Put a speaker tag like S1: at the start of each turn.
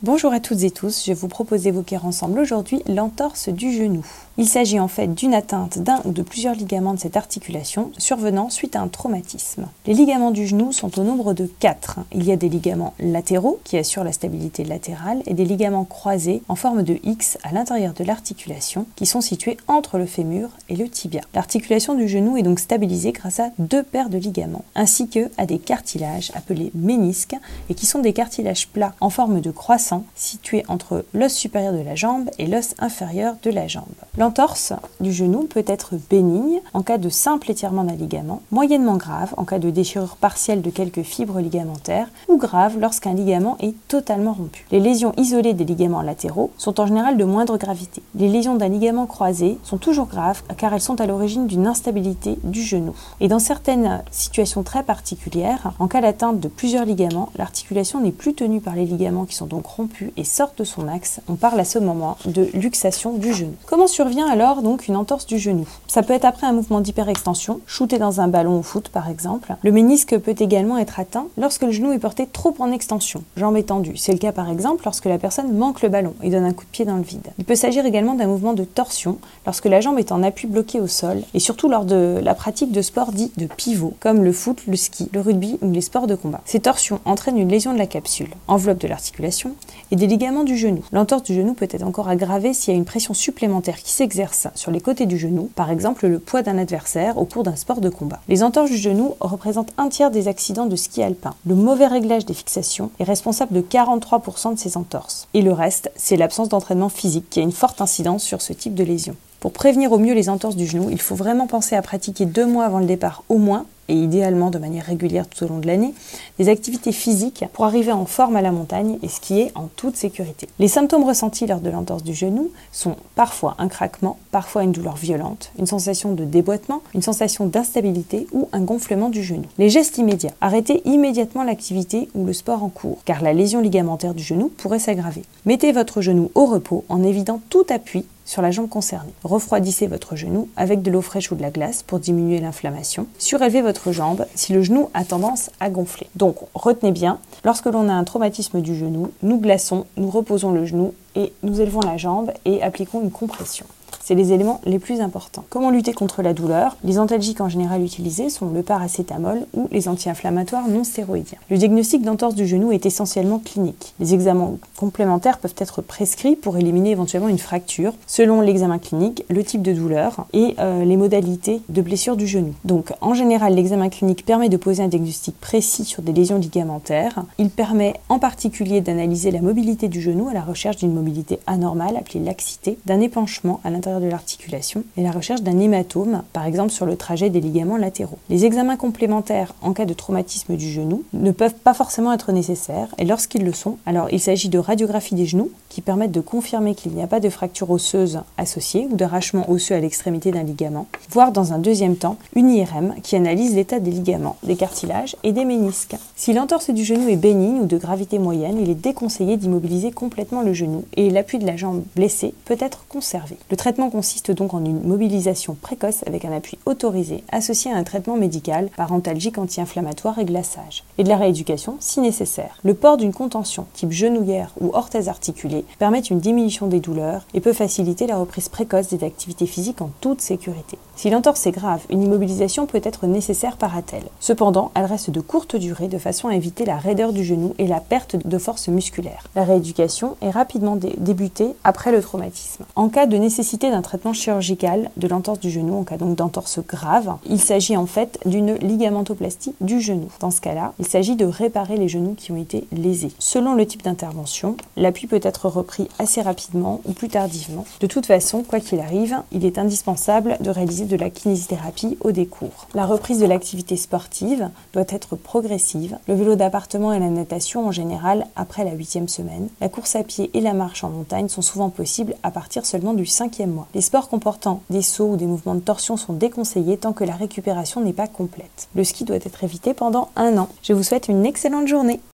S1: Bonjour à toutes et tous, je vous propose d'évoquer ensemble aujourd'hui l'entorse du genou. Il s'agit en fait d'une atteinte d'un ou de plusieurs ligaments de cette articulation survenant suite à un traumatisme. Les ligaments du genou sont au nombre de quatre. Il y a des ligaments latéraux qui assurent la stabilité latérale et des ligaments croisés en forme de X à l'intérieur de l'articulation qui sont situés entre le fémur et le tibia. L'articulation du genou est donc stabilisée grâce à deux paires de ligaments ainsi que à des cartilages appelés ménisques et qui sont des cartilages plats en forme de croissant situé entre l'os supérieur de la jambe et l'os inférieur de la jambe. L'entorse du genou peut être bénigne en cas de simple étirement d'un ligament, moyennement grave en cas de déchirure partielle de quelques fibres ligamentaires ou grave lorsqu'un ligament est totalement rompu. Les lésions isolées des ligaments latéraux sont en général de moindre gravité. Les lésions d'un ligament croisé sont toujours graves car elles sont à l'origine d'une instabilité du genou. Et dans certaines situations très particulières, en cas d'atteinte de plusieurs ligaments, l'articulation n'est plus tenue par les ligaments qui sont donc rompu et sortent de son axe, on parle à ce moment de luxation du genou. Comment survient alors donc une entorse du genou Ça peut être après un mouvement d'hyperextension, shooté dans un ballon au foot par exemple. Le ménisque peut également être atteint lorsque le genou est porté trop en extension, jambe étendue. C'est le cas par exemple lorsque la personne manque le ballon et donne un coup de pied dans le vide. Il peut s'agir également d'un mouvement de torsion lorsque la jambe est en appui bloqué au sol et surtout lors de la pratique de sports dits de pivot comme le foot, le ski, le rugby ou les sports de combat. Ces torsions entraînent une lésion de la capsule, enveloppe de l'articulation, et des ligaments du genou. L'entorse du genou peut être encore aggravée s'il y a une pression supplémentaire qui s'exerce sur les côtés du genou, par exemple le poids d'un adversaire au cours d'un sport de combat. Les entorses du genou représentent un tiers des accidents de ski alpin. Le mauvais réglage des fixations est responsable de 43% de ces entorses. Et le reste, c'est l'absence d'entraînement physique qui a une forte incidence sur ce type de lésion. Pour prévenir au mieux les entorses du genou, il faut vraiment penser à pratiquer deux mois avant le départ au moins et idéalement de manière régulière tout au long de l'année, des activités physiques pour arriver en forme à la montagne et skier en toute sécurité. Les symptômes ressentis lors de l'entorse du genou sont parfois un craquement, parfois une douleur violente, une sensation de déboîtement, une sensation d'instabilité ou un gonflement du genou. Les gestes immédiats. Arrêtez immédiatement l'activité ou le sport en cours, car la lésion ligamentaire du genou pourrait s'aggraver. Mettez votre genou au repos en évitant tout appui sur la jambe concernée. Refroidissez votre genou avec de l'eau fraîche ou de la glace pour diminuer l'inflammation. Surélevez votre jambe si le genou a tendance à gonfler. Donc retenez bien, lorsque l'on a un traumatisme du genou, nous glaçons, nous reposons le genou et nous élevons la jambe et appliquons une compression. C'est les éléments les plus importants. Comment lutter contre la douleur? Les antalgiques en général utilisés sont le paracétamol ou les anti-inflammatoires non stéroïdiens. Le diagnostic d'entorse du genou est essentiellement clinique. Les examens complémentaires peuvent être prescrits pour éliminer éventuellement une fracture selon l'examen clinique, le type de douleur et euh, les modalités de blessure du genou. Donc en général, l'examen clinique permet de poser un diagnostic précis sur des lésions ligamentaires. Il permet en particulier d'analyser la mobilité du genou à la recherche d'une mobilité anormale appelée laxité, d'un épanchement à l'intérieur de l'articulation et la recherche d'un hématome, par exemple sur le trajet des ligaments latéraux. Les examens complémentaires en cas de traumatisme du genou ne peuvent pas forcément être nécessaires et lorsqu'ils le sont, alors il s'agit de radiographie des genoux qui permettent de confirmer qu'il n'y a pas de fracture osseuse associée ou d'arrachement osseux à l'extrémité d'un ligament, voire dans un deuxième temps une IRM qui analyse l'état des ligaments, des cartilages et des ménisques. Si l'entorse du genou est bénigne ou de gravité moyenne, il est déconseillé d'immobiliser complètement le genou et l'appui de la jambe blessée peut être conservé. Le traitement consiste donc en une mobilisation précoce avec un appui autorisé associé à un traitement médical parentalgique anti-inflammatoire et glaçage, et de la rééducation si nécessaire. Le port d'une contention type genouillère ou orthèse articulée permet une diminution des douleurs et peut faciliter la reprise précoce des activités physiques en toute sécurité. Si l'entorse est grave, une immobilisation peut être nécessaire par attelle. Cependant, elle reste de courte durée de façon à éviter la raideur du genou et la perte de force musculaire. La rééducation est rapidement débutée après le traumatisme. En cas de nécessité d'un traitement chirurgical de l'entorse du genou, en cas donc d'entorse grave, il s'agit en fait d'une ligamentoplastie du genou. Dans ce cas-là, il s'agit de réparer les genoux qui ont été lésés. Selon le type d'intervention, l'appui peut repris assez rapidement ou plus tardivement. De toute façon, quoi qu'il arrive, il est indispensable de réaliser de la kinésithérapie au décours. La reprise de l'activité sportive doit être progressive, le vélo d'appartement et la natation en général après la huitième semaine. La course à pied et la marche en montagne sont souvent possibles à partir seulement du cinquième mois. Les sports comportant des sauts ou des mouvements de torsion sont déconseillés tant que la récupération n'est pas complète. Le ski doit être évité pendant un an. Je vous souhaite une excellente journée.